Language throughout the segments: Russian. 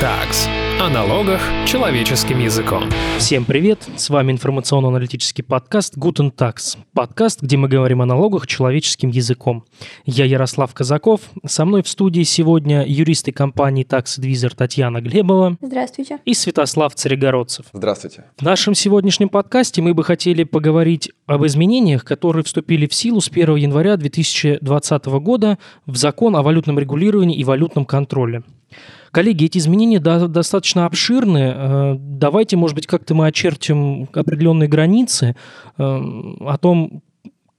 Tax. О налогах человеческим языком. Всем привет! С вами информационно-аналитический подкаст Guten Tax. Подкаст, где мы говорим о налогах человеческим языком. Я Ярослав Казаков. Со мной в студии сегодня юристы компании Tax Advisor Татьяна Глебова. Здравствуйте. И Святослав Царегородцев. Здравствуйте. В нашем сегодняшнем подкасте мы бы хотели поговорить об изменениях, которые вступили в силу с 1 января 2020 года в закон о валютном регулировании и валютном контроле. Коллеги, эти изменения достаточно обширны. Э, давайте, может быть, как-то мы очертим определенные границы э, о том,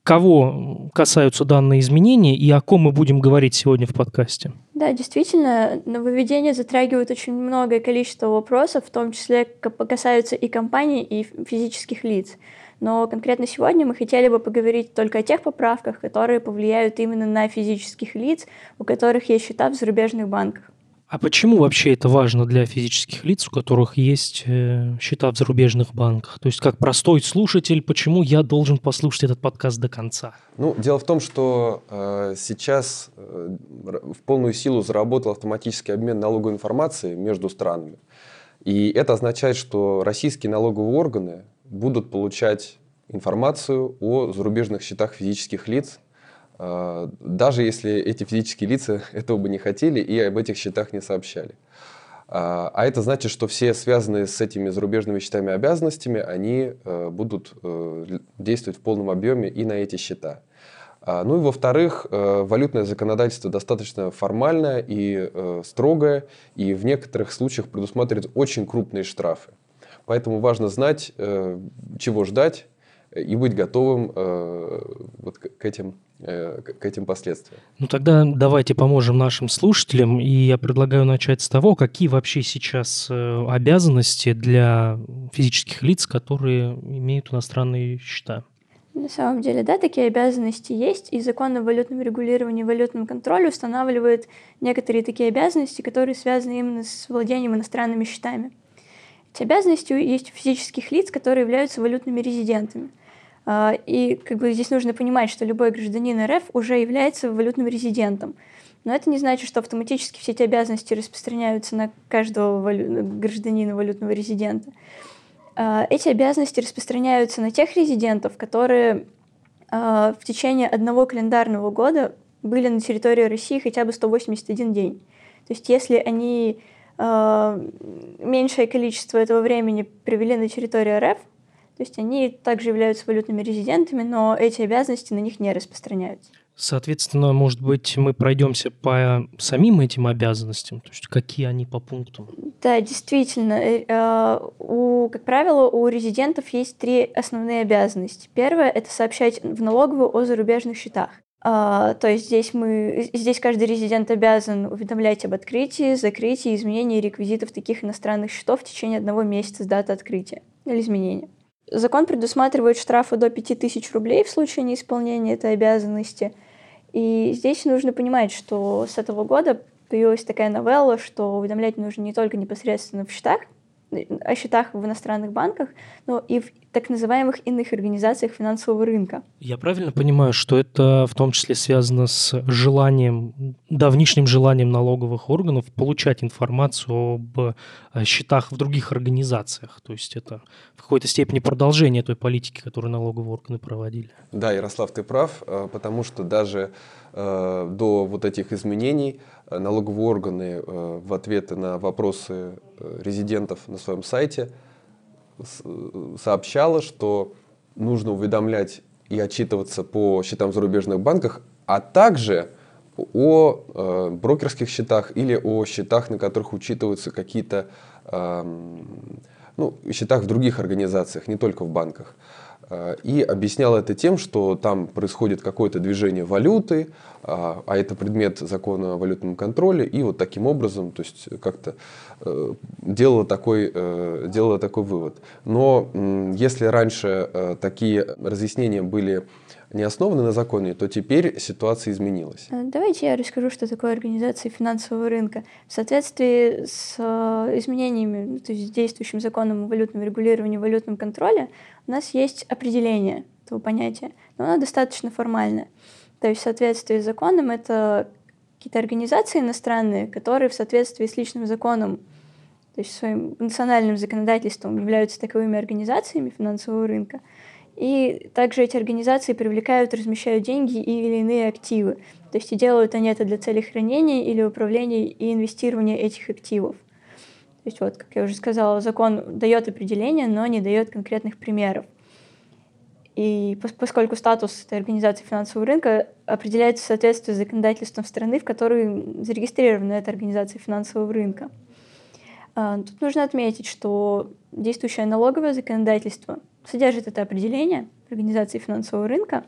кого касаются данные изменения и о ком мы будем говорить сегодня в подкасте. Да, действительно, нововведения затрагивают очень многое количество вопросов, в том числе касаются и компаний, и физических лиц. Но конкретно сегодня мы хотели бы поговорить только о тех поправках, которые повлияют именно на физических лиц, у которых есть счета в зарубежных банках. А почему вообще это важно для физических лиц, у которых есть э, счета в зарубежных банках? То есть как простой слушатель, почему я должен послушать этот подкаст до конца? Ну, дело в том, что э, сейчас э, в полную силу заработал автоматический обмен налоговой информацией между странами. И это означает, что российские налоговые органы будут получать информацию о зарубежных счетах физических лиц даже если эти физические лица этого бы не хотели и об этих счетах не сообщали. А, а это значит, что все связанные с этими зарубежными счетами обязанностями, они э, будут э, действовать в полном объеме и на эти счета. А, ну и во-вторых, э, валютное законодательство достаточно формальное и строгое, и в некоторых случаях предусматривает очень крупные штрафы. Поэтому важно знать, чего ждать, и быть готовым вот к этим к этим последствиям. Ну тогда давайте поможем нашим слушателям, и я предлагаю начать с того, какие вообще сейчас э, обязанности для физических лиц, которые имеют иностранные счета. На самом деле, да, такие обязанности есть, и закон о валютном регулировании и валютном контроле устанавливает некоторые такие обязанности, которые связаны именно с владением иностранными счетами. Эти обязанности есть у физических лиц, которые являются валютными резидентами. А, и как бы здесь нужно понимать, что любой гражданин РФ уже является валютным резидентом. Но это не значит, что автоматически все эти обязанности распространяются на каждого валю... гражданина валютного резидента. А, эти обязанности распространяются на тех резидентов, которые а, в течение одного календарного года были на территории России хотя бы 181 день. То есть если они меньшее количество этого времени провели на территории РФ, то есть они также являются валютными резидентами, но эти обязанности на них не распространяются. Соответственно, может быть, мы пройдемся по самим этим обязанностям, то есть какие они по пунктам? Да, действительно. Э, э, у, как правило, у резидентов есть три основные обязанности. Первое – это сообщать в налоговую о зарубежных счетах. Uh, то есть здесь мы, здесь каждый резидент обязан уведомлять об открытии, закрытии, изменении реквизитов таких иностранных счетов в течение одного месяца с даты открытия или изменения. Закон предусматривает штрафы до 5000 рублей в случае неисполнения этой обязанности. И здесь нужно понимать, что с этого года появилась такая новелла, что уведомлять нужно не только непосредственно в счетах, о счетах в иностранных банках, но и в так называемых иных организациях финансового рынка. Я правильно понимаю, что это в том числе связано с желанием, давнишним желанием налоговых органов получать информацию об э, счетах в других организациях? То есть это в какой-то степени продолжение той политики, которую налоговые органы проводили? Да, Ярослав, ты прав, э, потому что даже э, до вот этих изменений налоговые органы в ответы на вопросы резидентов на своем сайте – сообщала, что нужно уведомлять и отчитываться по счетам в зарубежных банках, а также о э, брокерских счетах или о счетах, на которых учитываются какие-то э, ну, счетах в других организациях, не только в банках. Э, и объяснял это тем, что там происходит какое-то движение валюты, а, а это предмет закона о валютном контроле, и вот таким образом, то есть как-то э, делала такой, э, делала такой вывод. Но если раньше такие разъяснения были не основаны на законе, то теперь ситуация изменилась. Э, давайте я расскажу, что такое организация финансового рынка. В соответствии с э, изменениями, ну, то есть с действующим законом о валютном регулировании валютном контроле, у нас есть определение этого понятия, но оно достаточно формальное. То есть в соответствии с законом это какие-то организации иностранные, которые в соответствии с личным законом то есть своим национальным законодательством являются таковыми организациями финансового рынка, и также эти организации привлекают, размещают деньги или иные активы. То есть и делают они это для целей хранения или управления и инвестирования этих активов. То есть вот, как я уже сказала, закон дает определение, но не дает конкретных примеров. И поскольку статус этой организации финансового рынка определяется в соответствии с законодательством страны, в которой зарегистрирована эта организация финансового рынка. А, тут нужно отметить, что действующее налоговое законодательство содержит это определение организации финансового рынка,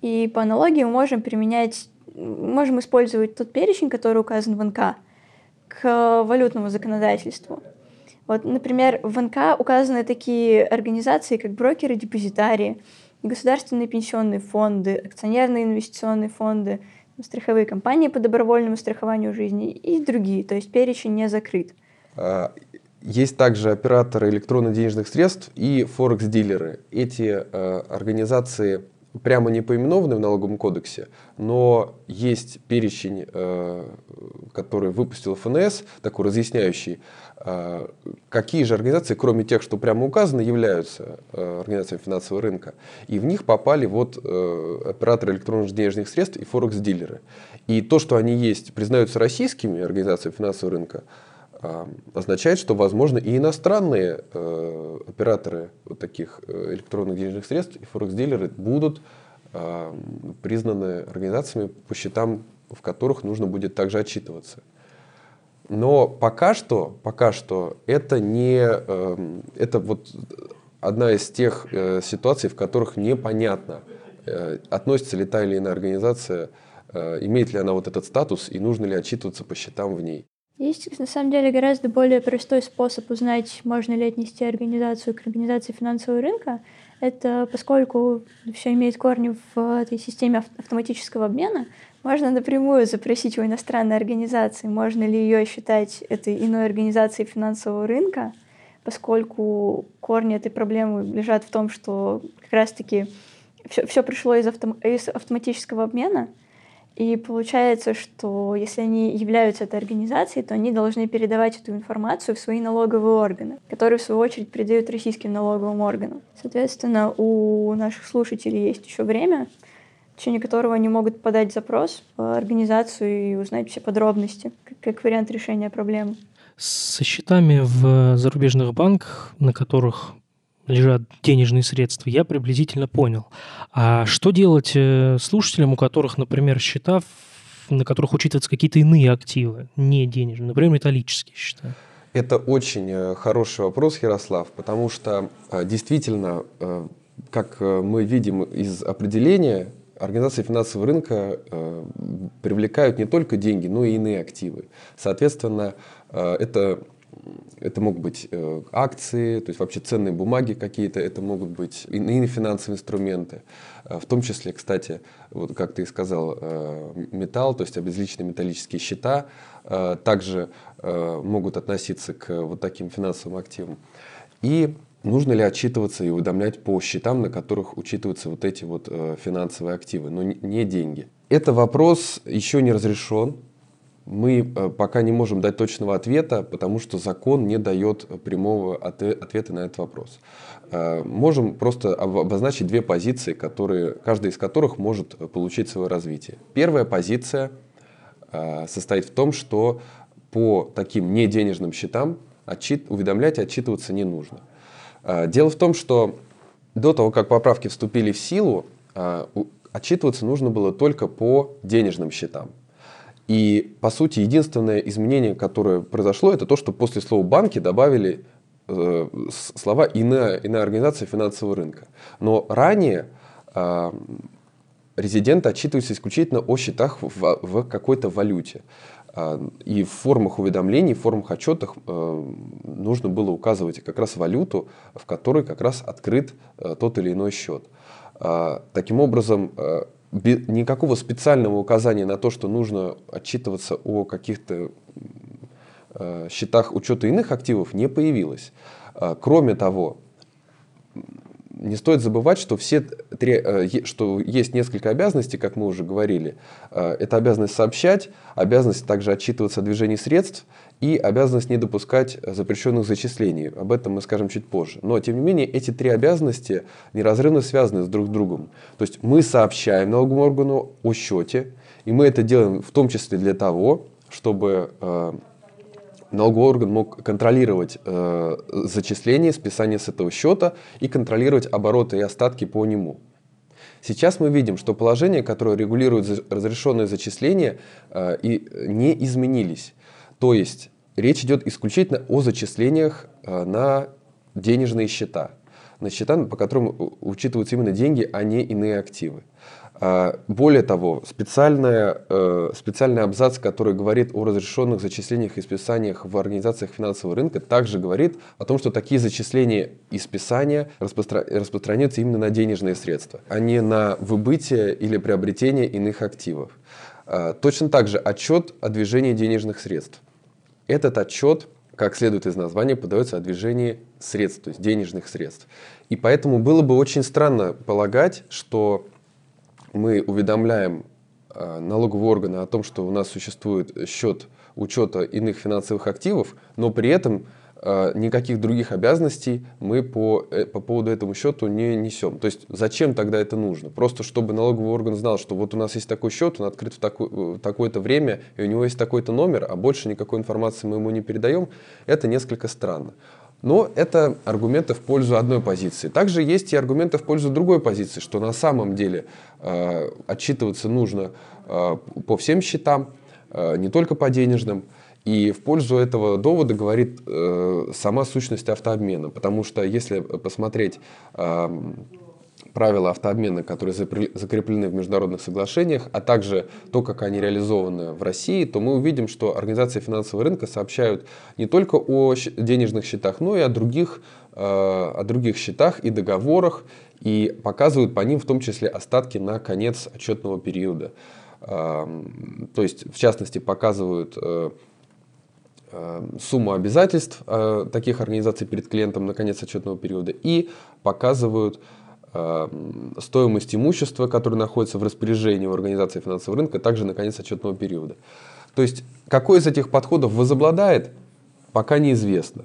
и по аналогии мы можем применять, можем использовать тот перечень, который указан в НК, к валютному законодательству. Вот, например, в НК указаны такие организации, как брокеры, депозитарии, государственные пенсионные фонды, акционерные инвестиционные фонды, страховые компании по добровольному страхованию жизни и другие. То есть перечень не закрыт. Есть также операторы электронно-денежных средств и форекс-дилеры. Эти э, организации прямо не поименованы в налоговом кодексе, но есть перечень, э, который выпустил ФНС, такой разъясняющий, э, какие же организации, кроме тех, что прямо указаны, являются э, организациями финансового рынка. И в них попали вот э, операторы электронных денежных средств и форекс-дилеры. И то, что они есть, признаются российскими организациями финансового рынка, означает, что, возможно, и иностранные э, операторы вот таких э, электронных денежных средств и форекс-дилеры будут э, признаны организациями, по счетам в которых нужно будет также отчитываться. Но пока что, пока что это не, э, это вот одна из тех ситуаций, в которых непонятно, относится ли та или иная организация, имеет ли она вот этот статус и нужно ли отчитываться по счетам в ней. Есть, на самом деле, гораздо более простой способ узнать, можно ли отнести организацию к организации финансового рынка. Это поскольку все имеет корни в этой системе автоматического обмена, можно напрямую запросить у иностранной организации, можно ли ее считать этой иной организацией финансового рынка, поскольку корни этой проблемы лежат в том, что как раз-таки все, все пришло из, автом, из автоматического обмена — и получается, что если они являются этой организацией, то они должны передавать эту информацию в свои налоговые органы, которые, в свою очередь, передают российским налоговым органам. Соответственно, у наших слушателей есть еще время, в течение которого они могут подать запрос в организацию и узнать все подробности, как, вариант решения проблемы. Со счетами в зарубежных банках, на которых лежат денежные средства, я приблизительно понял. А что делать э, слушателям, у которых, например, счета, на которых учитываются какие-то иные активы, не денежные, например, металлические счета? Это очень э, хороший вопрос, Ярослав, потому что э, действительно, как мы видим из определения, организации финансового рынка привлекают не только деньги, но и иные активы. Соответственно, это это могут быть э, акции, то есть вообще ценные бумаги какие-то, это могут быть иные финансовые инструменты, э, в том числе, кстати, вот как ты и сказал, э, металл, то есть обезличенные металлические счета, также могут относиться к вот таким финансовым активам. И нужно ли отчитываться и уведомлять по счетам, на которых учитываются вот эти вот финансовые активы, но не деньги. Это вопрос еще не разрешен, мы э, пока не можем дать точного ответа, потому что закон не дает прямого ответа на этот вопрос. Э, можем просто обозначить две позиции, которые, каждая из которых может получить свое развитие. Первая позиция э, состоит в том, что по таким неденежным счетам отчит, уведомлять и отчитываться не нужно. Дело в том, что до того, как поправки вступили в силу, отчитываться нужно было только по денежным счетам. И, по сути, единственное изменение, которое произошло, это то, что после слова «банки» добавили э, слова «иная, «иная организация финансового рынка». Но ранее э, резиденты отчитываются исключительно о счетах в, в какой-то валюте. Э, и в формах уведомлений, в формах отчетах э, нужно было указывать как раз валюту, в которой как раз открыт э, тот или иной счет. Э, таким образом, э, никакого специального указания на то, что нужно отчитываться о каких-то э, счетах учета иных активов, не появилось. А, кроме того, не стоит забывать, что, все три, э, что есть несколько обязанностей, как мы уже говорили. Э, это обязанность сообщать, обязанность также отчитываться о движении средств и обязанность не допускать запрещенных зачислений. Об этом мы скажем чуть позже. Но, тем не менее, эти три обязанности неразрывно связаны с друг с другом. То есть мы сообщаем налоговому органу о счете, и мы это делаем в том числе для того, чтобы э, налоговый орган мог контролировать э, зачисление, списание с этого счета и контролировать обороты и остатки по нему. Сейчас мы видим, что положения, которые регулируют разрешенные зачисления, э, и не изменились. То есть речь идет исключительно о зачислениях э, на денежные счета, на счета, по которым учитываются именно деньги, а не иные активы. А, более того, специальная, э, специальный абзац, который говорит о разрешенных зачислениях и списаниях в организациях финансового рынка, также говорит о том, что такие зачисления и списания распростра... распространяются именно на денежные средства, а не на выбытие или приобретение иных активов. А, точно так же отчет о движении денежных средств. Этот отчет, как следует из названия, подается о движении средств, то есть денежных средств. И поэтому было бы очень странно полагать, что мы уведомляем э, налоговые органы о том, что у нас существует счет учета иных финансовых активов, но при этом никаких других обязанностей мы по, э, по поводу этому счету не несем. То есть зачем тогда это нужно? Просто чтобы налоговый орган знал, что вот у нас есть такой счет, он открыт в, такой, в такое-то время, и у него есть такой-то номер, а больше никакой информации мы ему не передаем, это несколько странно. Но это аргументы в пользу одной позиции. Также есть и аргументы в пользу другой позиции, что на самом деле э, отчитываться нужно э, по всем счетам, э, не только по денежным. И в пользу этого довода говорит э, сама сущность автообмена. Потому что если посмотреть э, правила автообмена, которые закреплены в международных соглашениях, а также то, как они реализованы в России, то мы увидим, что организации финансового рынка сообщают не только о денежных счетах, но и о других, э, о других счетах и договорах, и показывают по ним в том числе остатки на конец отчетного периода. Эм, то есть, в частности, показывают э, э, сумму обязательств таких организаций перед клиентом на конец отчетного периода и показывают Эм, стоимость имущества, которое находится в распоряжении у организации финансового рынка, также на конец отчетного периода. То есть, какой из этих подходов возобладает, пока неизвестно.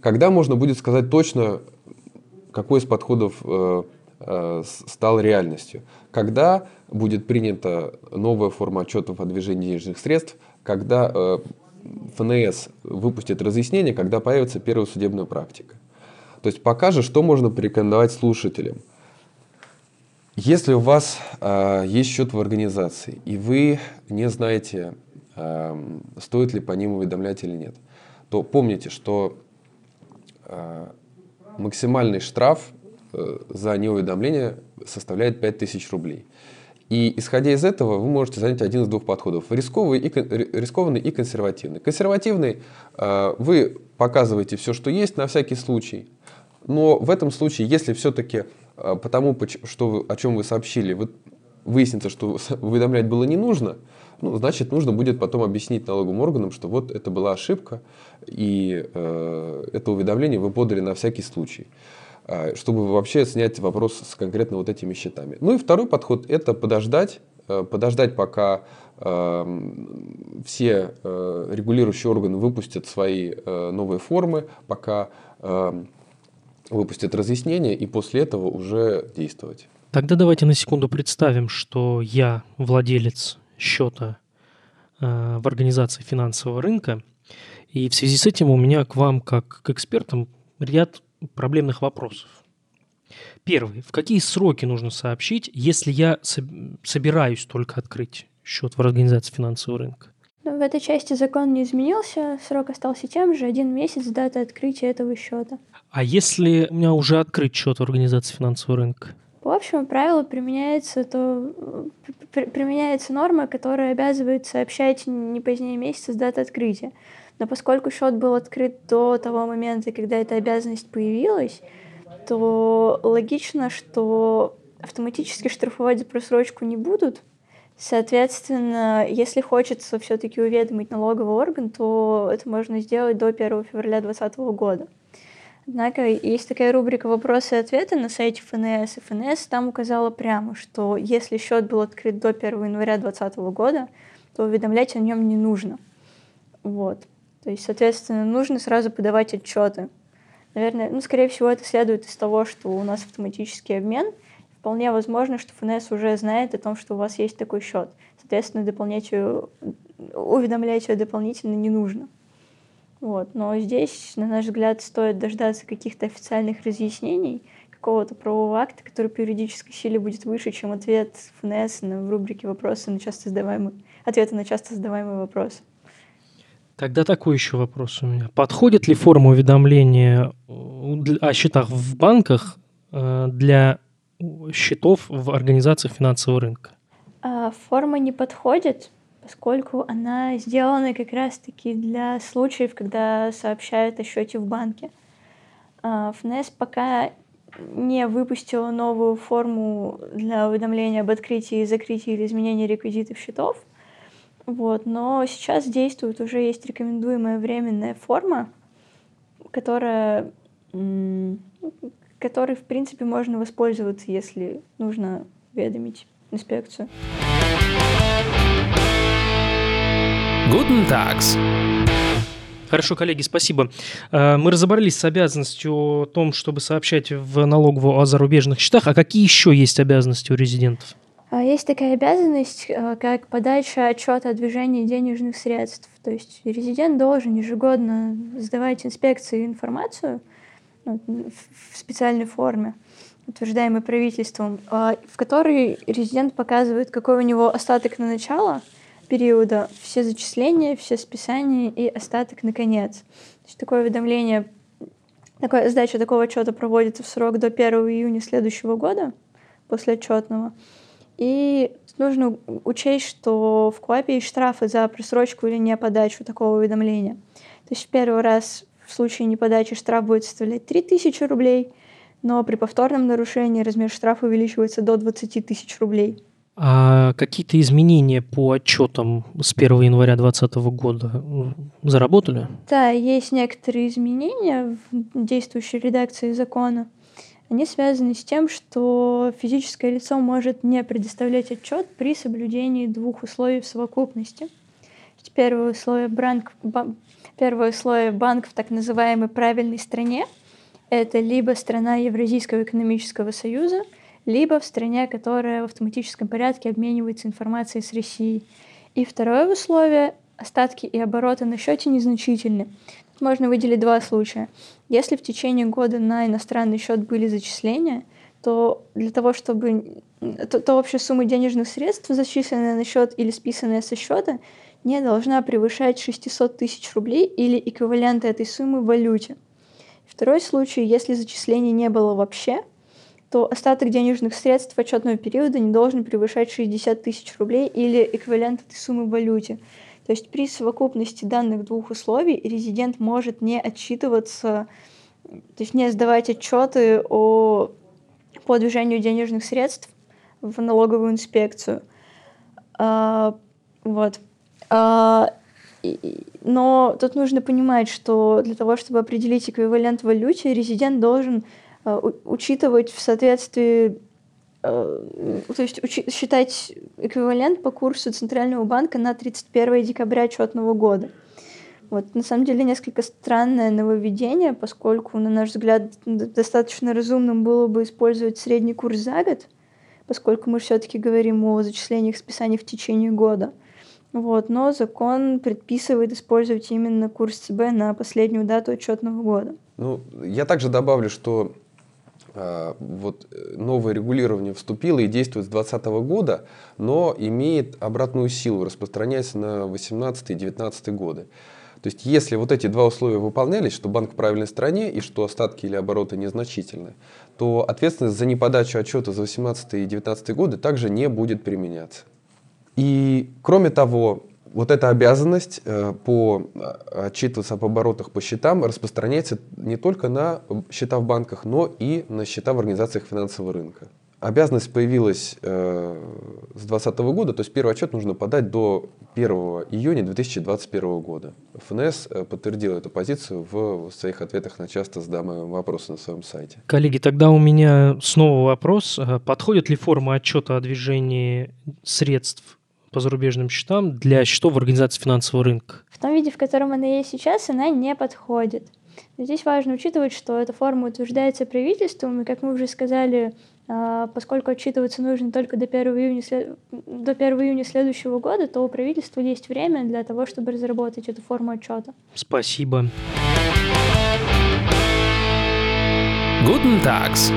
Когда можно будет сказать точно, какой из подходов э, э, стал реальностью? Когда будет принята новая форма отчетов о движении денежных средств, когда э, ФНС выпустит разъяснение, когда появится первая судебная практика. То есть пока же что можно порекомендовать слушателям – если у вас э, есть счет в организации, и вы не знаете, э, стоит ли по ним уведомлять или нет, то помните, что э, максимальный штраф э, за неуведомление составляет 5000 рублей. И исходя из этого, вы можете занять один из двух подходов. Рисковый и, рискованный и консервативный. Консервативный э, вы показываете все, что есть на всякий случай. Но в этом случае, если все-таки а, потому, что, о чем вы сообщили, вы, выяснится, что уведомлять было не нужно, ну, значит, нужно будет потом объяснить налоговым органам, что вот это была ошибка, и э, это уведомление вы подали на всякий случай, э, чтобы вообще снять вопрос с конкретно вот этими счетами. Ну и второй подход – это подождать, э, подождать, пока э, все э, регулирующие органы выпустят свои новые формы, пока выпустят разъяснение и после этого уже действовать. Тогда давайте на секунду представим, что я владелец счета в организации финансового рынка, и в связи с этим у меня к вам, как к экспертам, ряд проблемных вопросов. Первый. В какие сроки нужно сообщить, если я собираюсь только открыть счет в организации финансового рынка? Ну, в этой части закон не изменился, срок остался тем же, один месяц даты открытия этого счета. А если у меня уже открыт счет в организации финансового рынка? По общему правилу применяется, то, применяется норма, которая обязывает сообщать не позднее месяца с даты открытия. Но поскольку счет был открыт до того момента, когда эта обязанность появилась, то логично, что автоматически штрафовать за просрочку не будут, Соответственно, если хочется все-таки уведомить налоговый орган, то это можно сделать до 1 февраля 2020 года. Однако есть такая рубрика «Вопросы и ответы» на сайте ФНС, и ФНС там указала прямо, что если счет был открыт до 1 января 2020 года, то уведомлять о нем не нужно. Вот. То есть, соответственно, нужно сразу подавать отчеты. Наверное, ну, скорее всего, это следует из того, что у нас автоматический обмен. Вполне возможно, что ФНС уже знает о том, что у вас есть такой счет. Соответственно, дополнять ее, уведомлять ее дополнительно не нужно. Вот. Но здесь, на наш взгляд, стоит дождаться каких-то официальных разъяснений, какого-то правового акта, который по юридической силе будет выше, чем ответ ФНС в рубрике «Вопросы на часто задаваемые», ответы на часто задаваемые вопросы. Тогда такой еще вопрос у меня. Подходит ли форма уведомления о счетах в банках э, для счетов в организациях финансового рынка? А, форма не подходит, поскольку она сделана как раз-таки для случаев, когда сообщают о счете в банке. А, ФНС пока не выпустила новую форму для уведомления об открытии, закрытии или изменении реквизитов счетов. Вот, но сейчас действует уже есть рекомендуемая временная форма, которая, которой, в принципе, можно воспользоваться, если нужно уведомить инспекцию. Guten Tags. Хорошо, коллеги, спасибо. Э, мы разобрались с обязанностью о том, чтобы сообщать в налоговую о зарубежных счетах. А какие еще есть обязанности у резидентов? А, есть такая обязанность, э, как подача отчета о движении денежных средств. То есть резидент должен ежегодно сдавать инспекции информацию ну, в специальной форме, утверждаемой правительством, а, в которой резидент показывает, какой у него остаток на начало – периода все зачисления, все списания и остаток на конец. То есть такое уведомление, такая сдача такого отчета проводится в срок до 1 июня следующего года, после отчетного. И нужно учесть, что в КОАПе есть штрафы за просрочку или не подачу такого уведомления. То есть в первый раз в случае неподачи штраф будет составлять 3000 рублей, но при повторном нарушении размер штрафа увеличивается до 20 тысяч рублей. А какие-то изменения по отчетам с 1 января 2020 года заработали? Да, есть некоторые изменения в действующей редакции закона. Они связаны с тем, что физическое лицо может не предоставлять отчет при соблюдении двух условий в совокупности. Первое условие, банк, первое условие банк в так называемой правильной стране – это либо страна Евразийского экономического союза – либо в стране, которая в автоматическом порядке обменивается информацией с Россией. И второе условие – остатки и обороты на счете незначительны. Можно выделить два случая. Если в течение года на иностранный счет были зачисления, то для того, чтобы то, то общая сумма денежных средств, зачисленная на счет или списанная со счета, не должна превышать 600 тысяч рублей или эквивалента этой суммы в валюте. Второй случай, если зачисления не было вообще, то остаток денежных средств отчетного периода не должен превышать 60 тысяч рублей или эквивалент этой суммы в валюте. То есть при совокупности данных двух условий резидент может не отчитываться, то есть не сдавать отчеты о, по движению денежных средств в налоговую инспекцию. А, вот. А, но тут нужно понимать, что для того, чтобы определить эквивалент в валюте, резидент должен Э, учитывать в соответствии то есть считать эквивалент по курсу Центрального банка на 31 декабря отчетного года. Вот, на самом деле несколько странное нововведение, поскольку, на наш взгляд, достаточно разумным было бы использовать средний курс за год, поскольку мы все-таки говорим о зачислениях списаний в течение года. Вот, но закон предписывает использовать именно курс ЦБ на последнюю дату отчетного года. Ну, я также добавлю, что вот э, новое регулирование вступило и действует с 2020 года, но имеет обратную силу, распространяясь на 2018 и 2019 годы. То есть, если вот эти два условия выполнялись, что банк в правильной стране и что остатки или обороты незначительны, то ответственность за неподачу отчета за 2018 и 2019 годы также не будет применяться. И кроме того, вот эта обязанность э, по э, отчитываться об оборотах по счетам распространяется не только на счета в банках, но и на счета в организациях финансового рынка. обязанность появилась э, с 2020 года, то есть первый отчет нужно подать до 1 июня 2021 года. ФНС э, подтвердил эту позицию в своих ответах на часто задаваемые вопросы на своем сайте. Коллеги, тогда у меня снова вопрос. Э, подходит ли форма отчета о движении средств по зарубежным счетам для счетов в организации финансового рынка? В том виде, в котором она есть сейчас, она не подходит. Но здесь важно учитывать, что эта форма утверждается правительством, и, как мы уже сказали, а, поскольку отчитываться нужно только до 1 июня, до 1 июня следующего года, то у правительства есть время для того, чтобы разработать эту форму отчета. Спасибо. Guten Tags.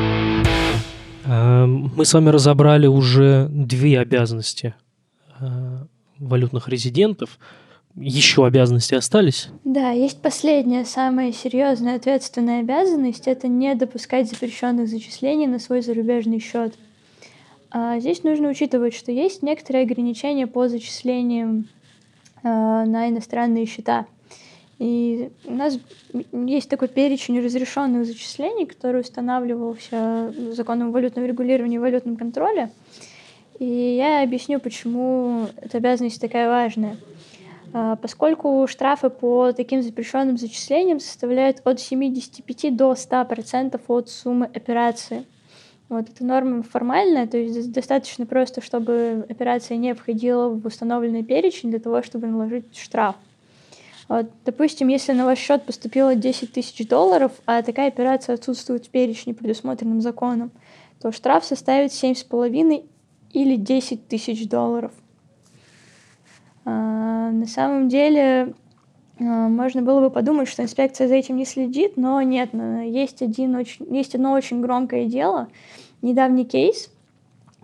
А, мы с вами разобрали уже две обязанности валютных резидентов – еще обязанности остались? Да, есть последняя, самая серьезная ответственная обязанность – это не допускать запрещенных зачислений на свой зарубежный счет. А здесь нужно учитывать, что есть некоторые ограничения по зачислениям а, на иностранные счета. И у нас есть такой перечень разрешенных зачислений, который устанавливался законом о валютном регулировании и валютном контроле. И я объясню, почему эта обязанность такая важная. А, поскольку штрафы по таким запрещенным зачислениям составляют от 75 до 100% от суммы операции. Вот эта норма формальная, то есть достаточно просто, чтобы операция не входила в установленный перечень для того, чтобы наложить штраф. Вот, допустим, если на ваш счет поступило 10 тысяч долларов, а такая операция отсутствует в перечне, предусмотренном законом, то штраф составит 7,5 или 10 тысяч долларов – а, на самом деле а, можно было бы подумать, что инспекция за этим не следит, но нет, есть, один очень, есть одно очень громкое дело, недавний кейс,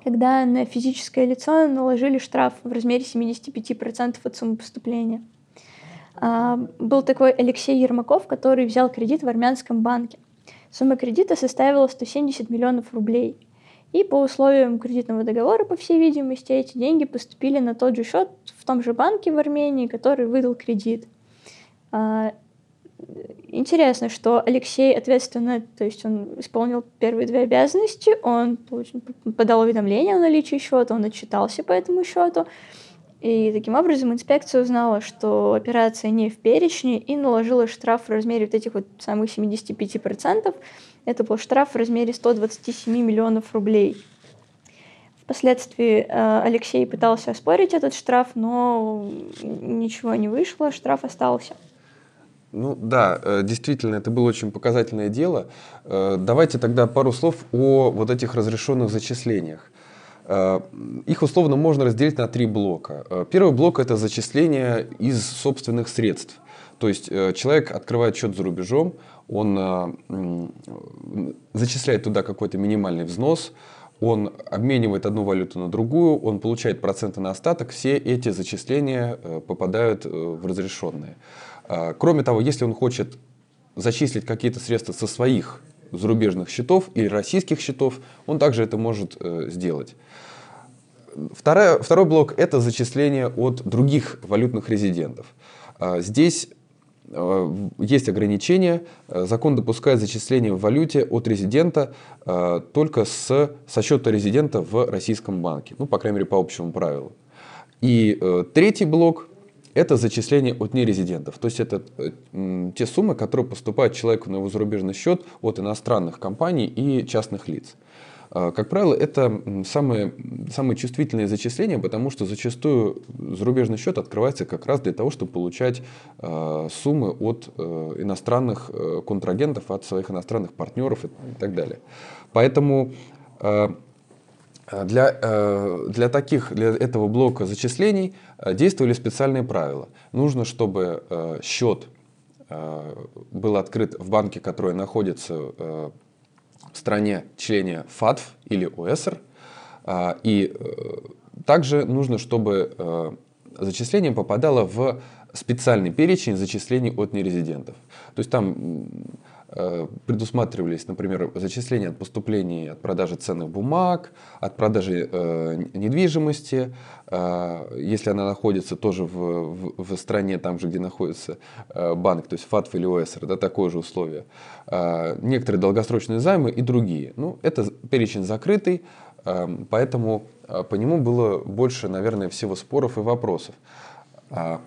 когда на физическое лицо наложили штраф в размере 75% от суммы поступления. А, был такой Алексей Ермаков, который взял кредит в армянском банке. Сумма кредита составила 170 миллионов рублей – и по условиям кредитного договора, по всей видимости, эти деньги поступили на тот же счет в том же банке в Армении, который выдал кредит. А, интересно, что Алексей ответственно, то есть он исполнил первые две обязанности, он подал уведомление о наличии счета, он отчитался по этому счету, и таким образом инспекция узнала, что операция не в перечне и наложила штраф в размере вот этих вот самых 75%, это был штраф в размере 127 миллионов рублей. Впоследствии э, Алексей пытался оспорить этот штраф, но ничего не вышло, штраф остался. Ну да, э, действительно, это было очень показательное дело. Э, давайте тогда пару слов о вот этих разрешенных зачислениях. Их условно можно разделить на три блока. Первый блок – это зачисление из собственных средств. То есть человек открывает счет за рубежом, он э, зачисляет туда какой-то минимальный взнос, он обменивает одну валюту на другую, он получает проценты на остаток, все эти зачисления э, попадают э, в разрешенные. Кроме того, если он хочет зачислить какие-то средства со своих зарубежных счетов или российских счетов, он также это может сделать. Вторая, второй блок – это зачисление от других валютных резидентов. А, здесь Э, есть ограничения. Э, закон допускает зачисление в валюте от резидента э, только с, со счета резидента в российском банке. Ну, по крайней мере, по общему правилу. И третий блок – это зачисление от нерезидентов. То есть это те суммы, которые поступают человеку на его зарубежный счет от иностранных компаний и частных лиц. А, как правило, это самые, самые чувствительные зачисления, потому что зачастую зарубежный счет открывается как раз для того, чтобы получать а, суммы от э, иностранных э, контрагентов, от своих иностранных партнеров и так далее. Поэтому а, для, э, для таких, для этого блока зачислений действовали специальные правила. Нужно, чтобы счет был открыт в банке, который находится в стране члене ФАТФ или ОСР. И э, также нужно, чтобы э, зачисление попадало в специальный перечень зачислений от нерезидентов. То есть там Э, предусматривались, например, зачисления от поступлений от продажи ценных бумаг, от продажи э, недвижимости, э, если она находится тоже в, в, в стране, там же, где находится э, банк, то есть ФАТФ или ОСР, да, такое же условие, э, некоторые долгосрочные займы и другие. Ну, это перечень закрытый, Эм, поэтому э, по нему было больше, наверное, всего споров и вопросов. А,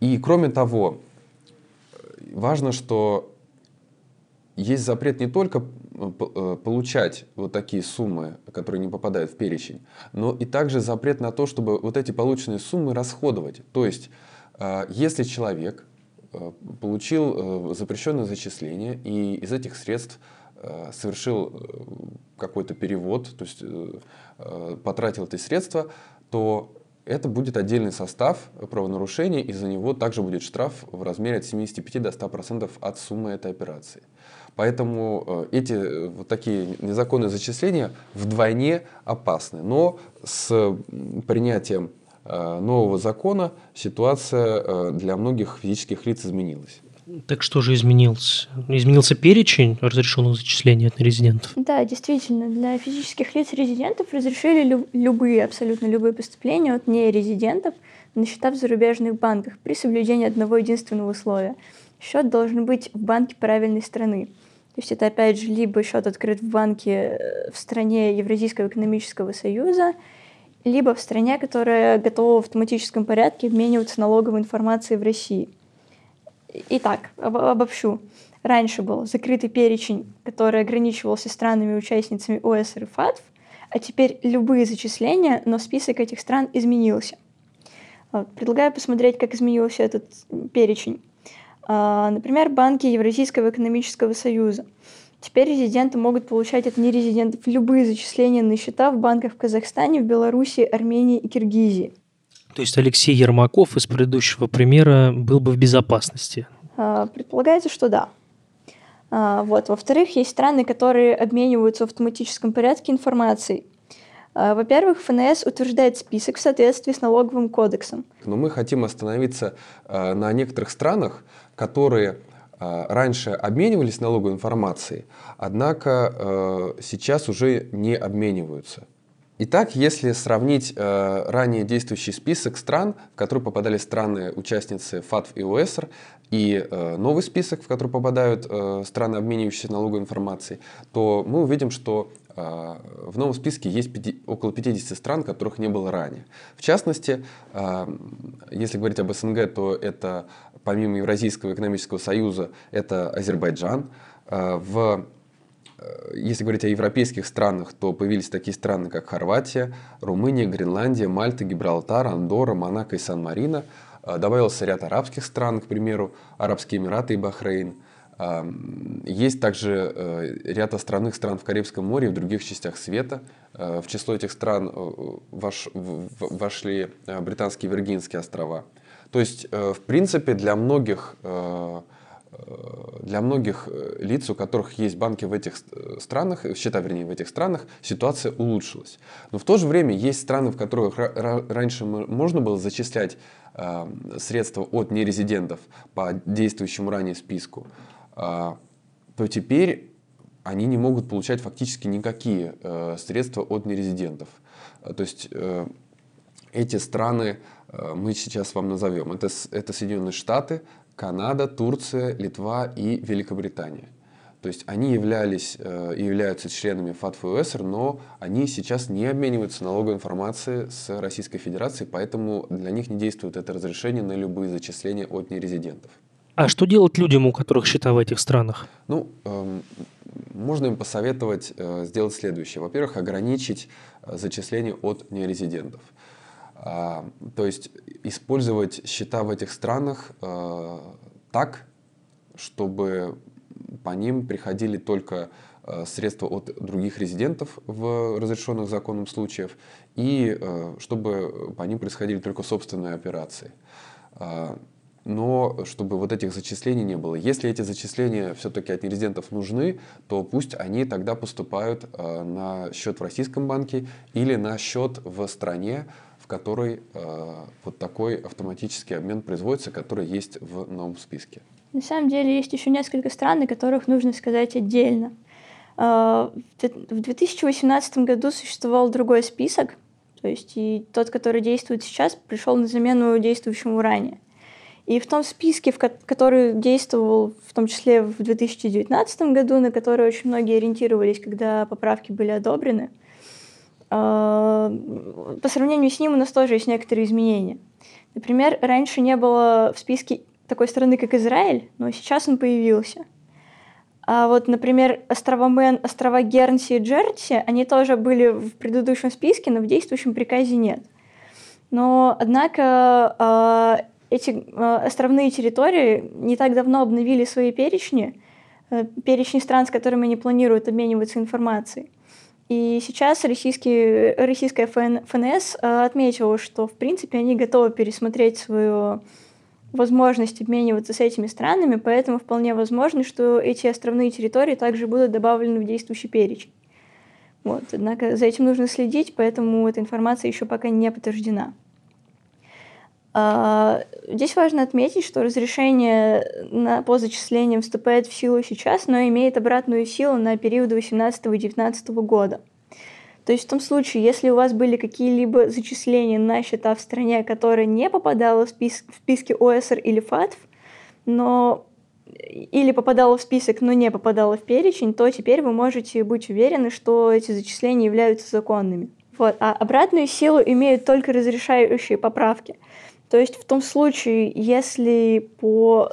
и кроме того, важно, что есть запрет не только э, получать вот такие суммы, которые не попадают в перечень, но и также запрет на то, чтобы вот эти полученные суммы расходовать. То есть, э, если человек получил запрещенное зачисление и из этих средств совершил какой-то перевод, то есть потратил эти средства, то это будет отдельный состав правонарушений, и за него также будет штраф в размере от 75 до 100% от суммы этой операции. Поэтому э, эти э, вот такие незаконные зачисления вдвойне опасны. Но с принятием э, нового закона ситуация для многих физических лиц изменилась. Так что же изменился? Изменился перечень разрешенных зачислений от нерезидентов? Да, действительно, для физических лиц резидентов разрешили лю- любые, абсолютно любые поступления от нерезидентов на счета в зарубежных банках при соблюдении одного единственного условия. Счет должен быть в банке правильной страны. То есть это, опять же, либо счет открыт в банке э, в стране Евразийского экономического союза, либо в стране, которая готова в автоматическом порядке обмениваться налоговой информацией в России – Итак, обобщу. Раньше был закрытый перечень, который ограничивался странами-участницами ОСР и ФАТФ, а теперь любые зачисления, но список этих стран изменился. Предлагаю посмотреть, как изменился этот перечень. А, например, банки Евразийского экономического союза. Теперь резиденты могут получать от нерезидентов любые зачисления на счета в банках в Казахстане, в Беларуси, Армении и Киргизии. То есть Алексей Ермаков из предыдущего примера был бы в безопасности? А, предполагается, что да. А, вот. Во-вторых, есть страны, которые обмениваются в автоматическом порядке информацией. А, во-первых, ФНС утверждает список в соответствии с налоговым кодексом. Но мы хотим остановиться на некоторых странах, которые раньше обменивались налоговой информацией, однако сейчас уже не обмениваются. Итак, если сравнить э, ранее действующий список стран, в который попадали страны-участницы ФАТФ и ОСР, и э, новый список, в который попадают э, страны, обменивающиеся налоговой информацией, то мы увидим, что э, в новом списке есть 5, около 50 стран, которых не было ранее. В частности, э, если говорить об СНГ, то это помимо Евразийского экономического союза, это Азербайджан. Э, в если говорить о европейских странах, то появились такие страны, как Хорватия, Румыния, Гренландия, Мальта, Гибралтар, Андорра, Монако и Сан-Марино. Э, добавился ряд арабских стран, к примеру, Арабские Эмираты и Бахрейн. Э, есть также ряд островных стран в Карибском море и в других частях света. В число этих стран вошли британские Виргинские острова. То есть, в принципе, для многих Э, для многих э, лиц, у которых есть банки в этих э, странах, счета, вернее, в этих странах, ситуация улучшилась. Но в то же время есть страны, в которых раньше можно было зачислять средства от нерезидентов по действующему ранее списку, то теперь они не могут получать фактически никакие средства от нерезидентов. То есть эти страны мы сейчас вам назовем. Это, это Соединенные Штаты, Канада, Турция, Литва и Великобритания. То есть они являлись э, и являются членами ФАТФ и УСР, но они сейчас не обмениваются налоговой информацией с Российской Федерацией, поэтому для них не действует это разрешение на любые зачисления от нерезидентов. А что делать людям, у которых счета в этих странах? Ну, эм, можно им посоветовать э, сделать следующее. Во-первых, ограничить э, зачисление от нерезидентов. А, то есть использовать счета в этих странах а, так, чтобы по ним приходили только а, средства от других резидентов в разрешенных законом случаях, и чтобы по ним происходили только собственные операции. Но чтобы вот этих зачислений не было. Если эти зачисления все-таки от нерезидентов нужны, то пусть они тогда поступают на счет в российском банке или на счет в стране, которой э, вот такой автоматический обмен производится, который есть в новом списке. На самом деле есть еще несколько стран, о которых нужно сказать отдельно. Э, в 2018 году существовал другой список, то есть и тот, который действует сейчас, пришел на замену действующему ранее. И в том списке, в который действовал в том числе в 2019 году, на который очень многие ориентировались, когда поправки были одобрены, по сравнению с ним у нас тоже есть некоторые изменения. Например, раньше не было в списке такой страны, как Израиль, но сейчас он появился. А вот, например, острова Мэн, острова Гернси и Джерси, они тоже были в предыдущем списке, но в действующем приказе нет. Но, однако, а, эти а, островные территории не так давно обновили свои перечни, э, перечни стран, с которыми они планируют обмениваться информацией. И сейчас российский, российская ФНС э, отметила, что, в принципе, они готовы пересмотреть свою возможность обмениваться с этими странами, поэтому вполне возможно, что эти островные территории также будут добавлены в действующий перечень. Вот. Однако за этим нужно следить, поэтому эта информация еще пока не подтверждена. А, здесь важно отметить, что разрешение на, по зачислениям вступает в силу сейчас, но имеет обратную силу на период 2018-2019 года. То есть в том случае, если у вас были какие-либо зачисления на счета в стране, которые не попадало в, спис в списки ОСР или ФАТФ, но или попадало в список, но не попадало в перечень, то теперь вы можете быть уверены, что эти зачисления являются законными. Вот. А обратную силу имеют только разрешающие поправки – то есть в том случае, если по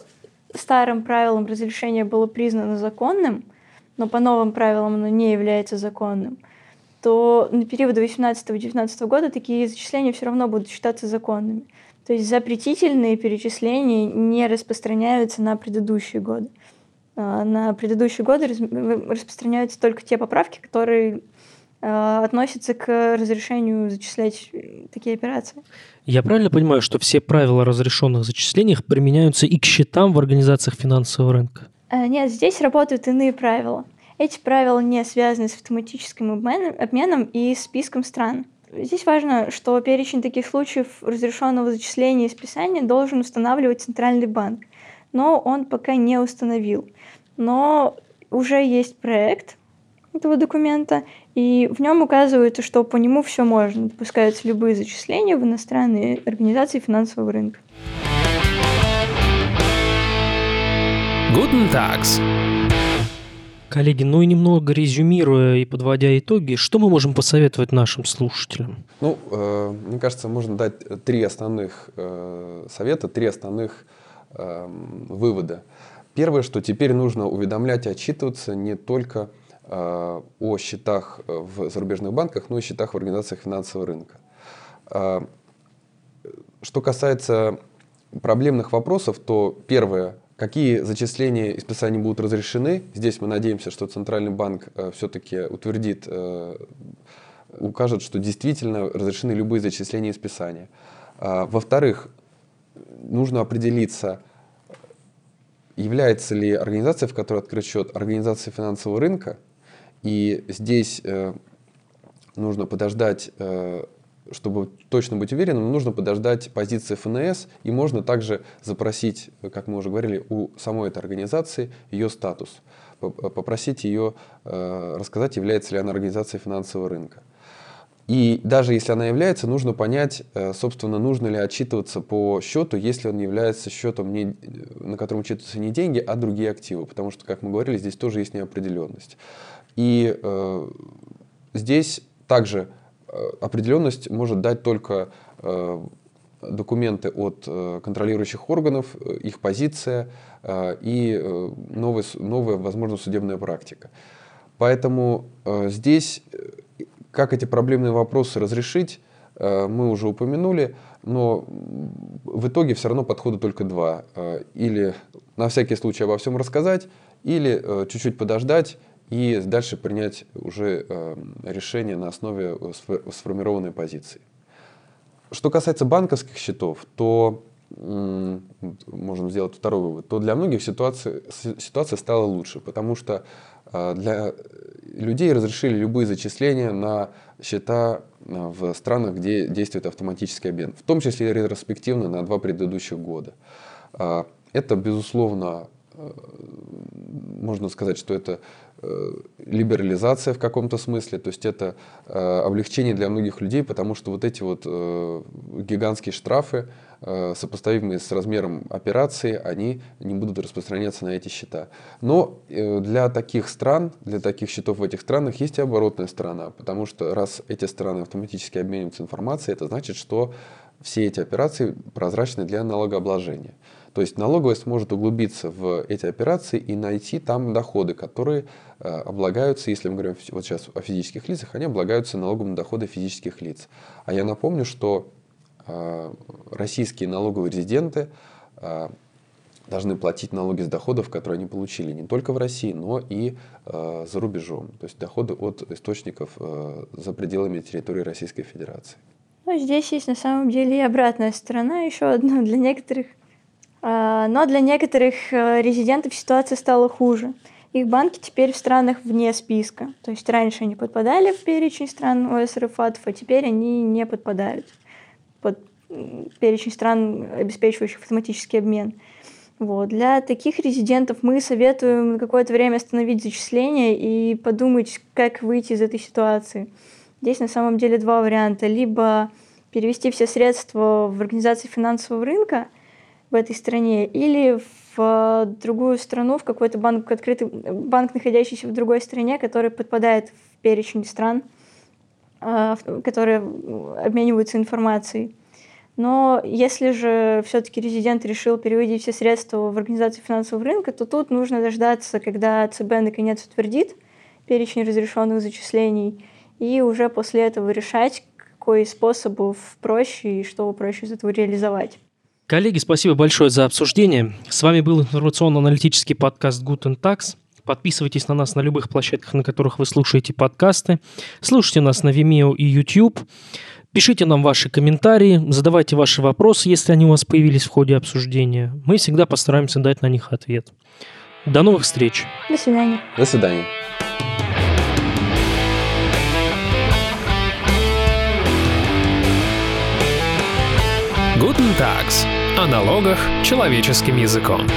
старым правилам разрешение было признано законным, но по новым правилам оно не является законным, то на период 2018-2019 года такие зачисления все равно будут считаться законными. То есть запретительные перечисления не распространяются на предыдущие годы. А на предыдущие годы распространяются только те поправки, которые а, относятся к разрешению зачислять такие операции. Я правильно понимаю, что все правила о разрешенных зачислениях применяются и к счетам в организациях финансового рынка? А, нет, здесь работают иные правила. Эти правила не связаны с автоматическим обменом и списком стран. Здесь важно, что перечень таких случаев разрешенного зачисления и списания должен устанавливать Центральный банк, но он пока не установил. Но уже есть проект этого документа, и в нем указывается, что по нему все можно. Допускаются любые зачисления в иностранные организации финансового рынка. Guten Tags. Коллеги, ну и немного резюмируя и подводя итоги, что мы можем посоветовать нашим слушателям? Ну, э, мне кажется, можно дать три основных э, совета, три основных э, вывода. Первое, что теперь нужно уведомлять и отчитываться не только о счетах э, в зарубежных банках, но и счетах в организациях финансового рынка. Э, что касается проблемных вопросов, то первое, какие зачисления и списания будут разрешены. Здесь мы надеемся, что Центральный банк все-таки утвердит, укажет, что действительно разрешены любые зачисления и списания. Во-вторых, нужно определиться, является ли организация, в которой открыт счет, организацией финансового рынка – и здесь э, нужно подождать, э, чтобы точно быть уверенным, нужно подождать позиции ФНС, и можно также запросить, как мы уже говорили, у самой этой организации ее статус, попросить ее э, рассказать, является ли она организацией финансового рынка. И даже если она является, нужно понять, собственно, нужно ли отчитываться по счету, если он является счетом, не, на котором учитываются не деньги, а другие активы. Потому что, как мы говорили, здесь тоже есть неопределенность. И э, здесь также э, определенность может дать только э, документы от э, контролирующих органов, э, их позиция э, и э, новая, новая, возможно, судебная практика. Поэтому э, здесь, э, как эти проблемные вопросы разрешить, э, мы уже упомянули, но в итоге все равно подхода только два. Э, или на всякий случай обо всем рассказать, или э, чуть-чуть подождать и дальше принять уже э, решение на основе сформированной позиции. Что касается банковских счетов, то можем сделать второй вывод, то для многих ситуация, ситуация стала лучше, потому что э, для людей разрешили любые зачисления на счета э, в странах, где действует автоматический обмен, в том числе ретроспективно на два предыдущих года. Это, безусловно, можно сказать, что это э, либерализация в каком-то смысле, то есть это э, облегчение для многих людей, потому что вот эти вот э, гигантские штрафы, сопоставимые с размером операции, они не будут распространяться на эти счета. Но для таких стран, для таких счетов в этих странах есть и оборотная сторона, потому что раз эти страны автоматически обмениваются информацией, это значит, что все эти операции прозрачны для налогообложения. То есть налоговая сможет углубиться в эти операции и найти там доходы, которые э, облагаются, если мы говорим вот сейчас о физических лицах, они облагаются налогом на доходы физических лиц. А я напомню, что э, российские налоговые резиденты э, должны платить налоги с доходов, которые они получили не только в России, но и э, за рубежом. То есть доходы от источников э, за пределами территории Российской Федерации. Ну, здесь есть на самом деле и обратная сторона еще одна. Для некоторых но для некоторых э, резидентов ситуация стала хуже. Их банки теперь в странах вне списка. То есть раньше они подпадали в перечень стран ОСР а теперь они не подпадают под перечень стран, обеспечивающих автоматический обмен. Вот. Для таких резидентов мы советуем на какое-то время остановить зачисление и подумать, как выйти из этой ситуации. Здесь на самом деле два варианта. Либо перевести все средства в организации финансового рынка – в этой стране, или в другую страну, в какой-то банк, открытый банк, находящийся в другой стране, который подпадает в перечень стран, а, которые обмениваются информацией. Но если же все-таки резидент решил переводить все средства в организацию финансового рынка, то тут нужно дождаться, когда ЦБ наконец утвердит перечень разрешенных зачислений, и уже после этого решать, какой из способов проще и что проще из этого реализовать. Коллеги, спасибо большое за обсуждение. С вами был информационно-аналитический подкаст Guten Tax. Подписывайтесь на нас на любых площадках, на которых вы слушаете подкасты. Слушайте нас на Vimeo и YouTube. Пишите нам ваши комментарии, задавайте ваши вопросы, если они у вас появились в ходе обсуждения. Мы всегда постараемся дать на них ответ. До новых встреч. До свидания. До свидания. Guten Tags о налогах человеческим языком.